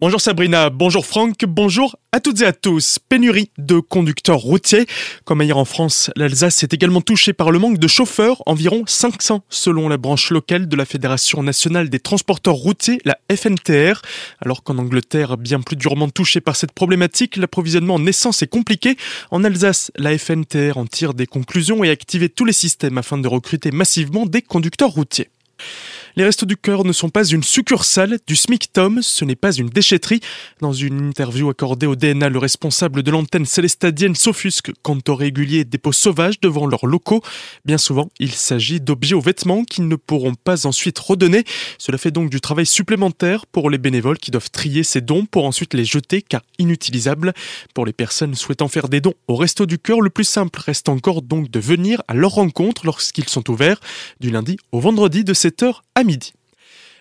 Bonjour Sabrina, bonjour Franck, bonjour à toutes et à tous. Pénurie de conducteurs routiers. Comme ailleurs en France, l'Alsace est également touchée par le manque de chauffeurs, environ 500 selon la branche locale de la Fédération nationale des transporteurs routiers, la FNTR. Alors qu'en Angleterre, bien plus durement touchée par cette problématique, l'approvisionnement en essence est compliqué. En Alsace, la FNTR en tire des conclusions et active tous les systèmes afin de recruter massivement des conducteurs routiers. Les Restos du Cœur ne sont pas une succursale du SMICTOM, ce n'est pas une déchetterie. Dans une interview accordée au DNA, le responsable de l'antenne célestadienne s'offusque quant aux réguliers dépôts sauvages devant leurs locaux. Bien souvent, il s'agit d'objets aux vêtements qu'ils ne pourront pas ensuite redonner. Cela fait donc du travail supplémentaire pour les bénévoles qui doivent trier ces dons pour ensuite les jeter car inutilisables. Pour les personnes souhaitant faire des dons au Resto du Cœur, le plus simple reste encore donc de venir à leur rencontre lorsqu'ils sont ouverts du lundi au vendredi de 7h à midi.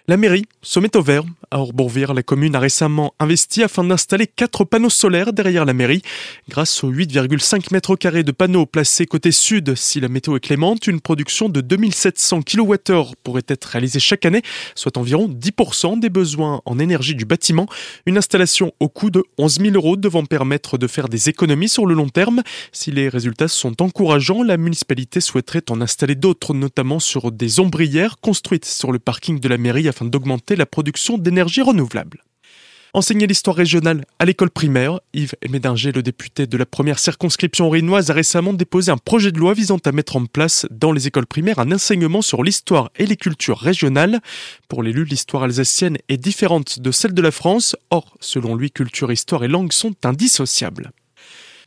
La mairie se met au vert. À Orbourvire, la commune a récemment investi afin d'installer quatre panneaux solaires derrière la mairie. Grâce aux 8,5 mètres carrés de panneaux placés côté sud, si la météo est clémente, une production de 2700 kWh pourrait être réalisée chaque année, soit environ 10% des besoins en énergie du bâtiment. Une installation au coût de 11 000 euros devant permettre de faire des économies sur le long terme. Si les résultats sont encourageants, la municipalité souhaiterait en installer d'autres, notamment sur des ombrières construites sur le parking de la mairie afin d'augmenter la production d'énergie renouvelable. Enseigner l'histoire régionale à l'école primaire, Yves Médinger, le député de la première circonscription rinoise, a récemment déposé un projet de loi visant à mettre en place dans les écoles primaires un enseignement sur l'histoire et les cultures régionales. Pour l'élu, l'histoire alsacienne est différente de celle de la France. Or, selon lui, culture, histoire et langue sont indissociables.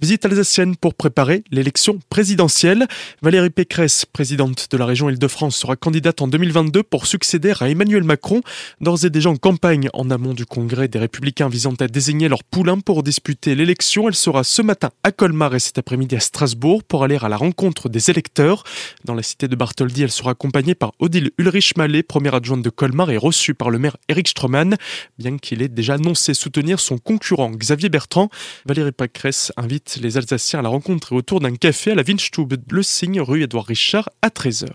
Visite alsacienne pour préparer l'élection présidentielle. Valérie Pécresse, présidente de la région Île-de-France, sera candidate en 2022 pour succéder à Emmanuel Macron. D'ores et déjà en campagne en amont du congrès des Républicains visant à désigner leur poulain pour disputer l'élection. Elle sera ce matin à Colmar et cet après-midi à Strasbourg pour aller à la rencontre des électeurs. Dans la cité de Bartholdi, elle sera accompagnée par Odile Ulrich-Mallet, première adjointe de Colmar et reçue par le maire Eric Stroman, bien qu'il ait déjà annoncé soutenir son concurrent Xavier Bertrand. Valérie Pécresse invite les Alsaciens à la rencontrer autour d'un café à la Winstube Le Signe, rue Édouard Richard, à 13h.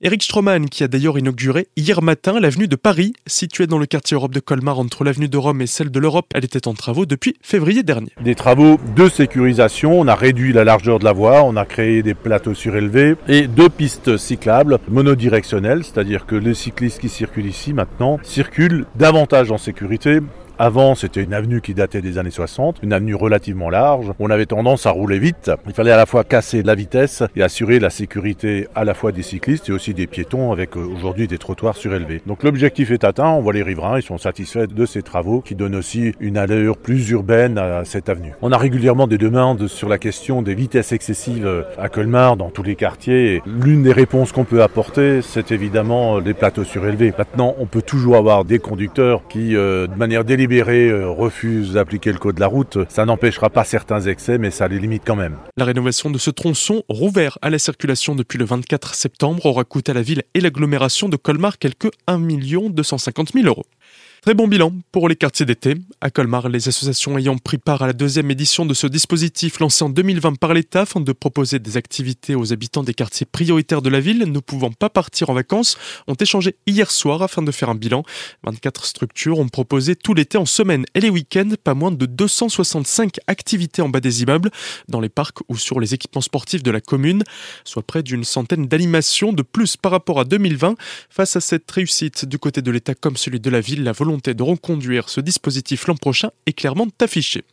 Eric Stroman, qui a d'ailleurs inauguré hier matin l'avenue de Paris, située dans le quartier Europe de Colmar entre l'avenue de Rome et celle de l'Europe. Elle était en travaux depuis février dernier. Des travaux de sécurisation, on a réduit la largeur de la voie, on a créé des plateaux surélevés et deux pistes cyclables monodirectionnelles, c'est-à-dire que les cyclistes qui circulent ici maintenant circulent davantage en sécurité avant, c'était une avenue qui datait des années 60, une avenue relativement large. On avait tendance à rouler vite. Il fallait à la fois casser la vitesse et assurer la sécurité à la fois des cyclistes et aussi des piétons avec euh, aujourd'hui des trottoirs surélevés. Donc l'objectif est atteint. On voit les riverains, ils sont satisfaits de ces travaux qui donnent aussi une allure plus urbaine à cette avenue. On a régulièrement des demandes sur la question des vitesses excessives à Colmar dans tous les quartiers. L'une des réponses qu'on peut apporter, c'est évidemment les plateaux surélevés. Maintenant, on peut toujours avoir des conducteurs qui, euh, de manière délibérée, euh, refuse d'appliquer le code de la route, ça n'empêchera pas certains excès, mais ça les limite quand même. La rénovation de ce tronçon, rouvert à la circulation depuis le 24 septembre, aura coûté à la ville et l'agglomération de Colmar quelques 1 250 000 euros. Très bon bilan pour les quartiers d'été. À Colmar, les associations ayant pris part à la deuxième édition de ce dispositif lancé en 2020 par l'État afin de proposer des activités aux habitants des quartiers prioritaires de la ville ne pouvant pas partir en vacances ont échangé hier soir afin de faire un bilan. 24 structures ont proposé tout l'été en semaine et les week-ends pas moins de 265 activités en bas des immeubles, dans les parcs ou sur les équipements sportifs de la commune, soit près d'une centaine d'animations de plus par rapport à 2020. Face à cette réussite du côté de l'État comme celui de la ville, la volonté de reconduire ce dispositif l'an prochain est clairement affichée.